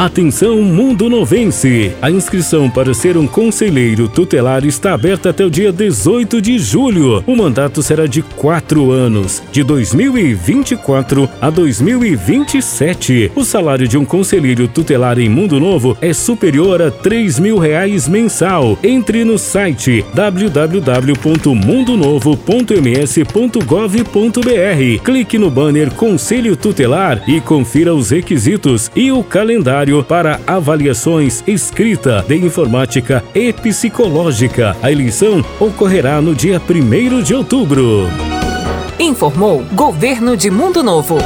Atenção Mundo Novense! A inscrição para ser um conselheiro tutelar está aberta até o dia 18 de julho. O mandato será de quatro anos, de 2024 a 2027. O salário de um conselheiro tutelar em Mundo Novo é superior a 3 mil reais mensal. Entre no site www.mundonovo.ms.gov.br. Clique no banner Conselho Tutelar e confira os requisitos e o calendário para avaliações escrita de informática e psicológica. A eleição ocorrerá no dia 1 de outubro. Informou Governo de Mundo Novo.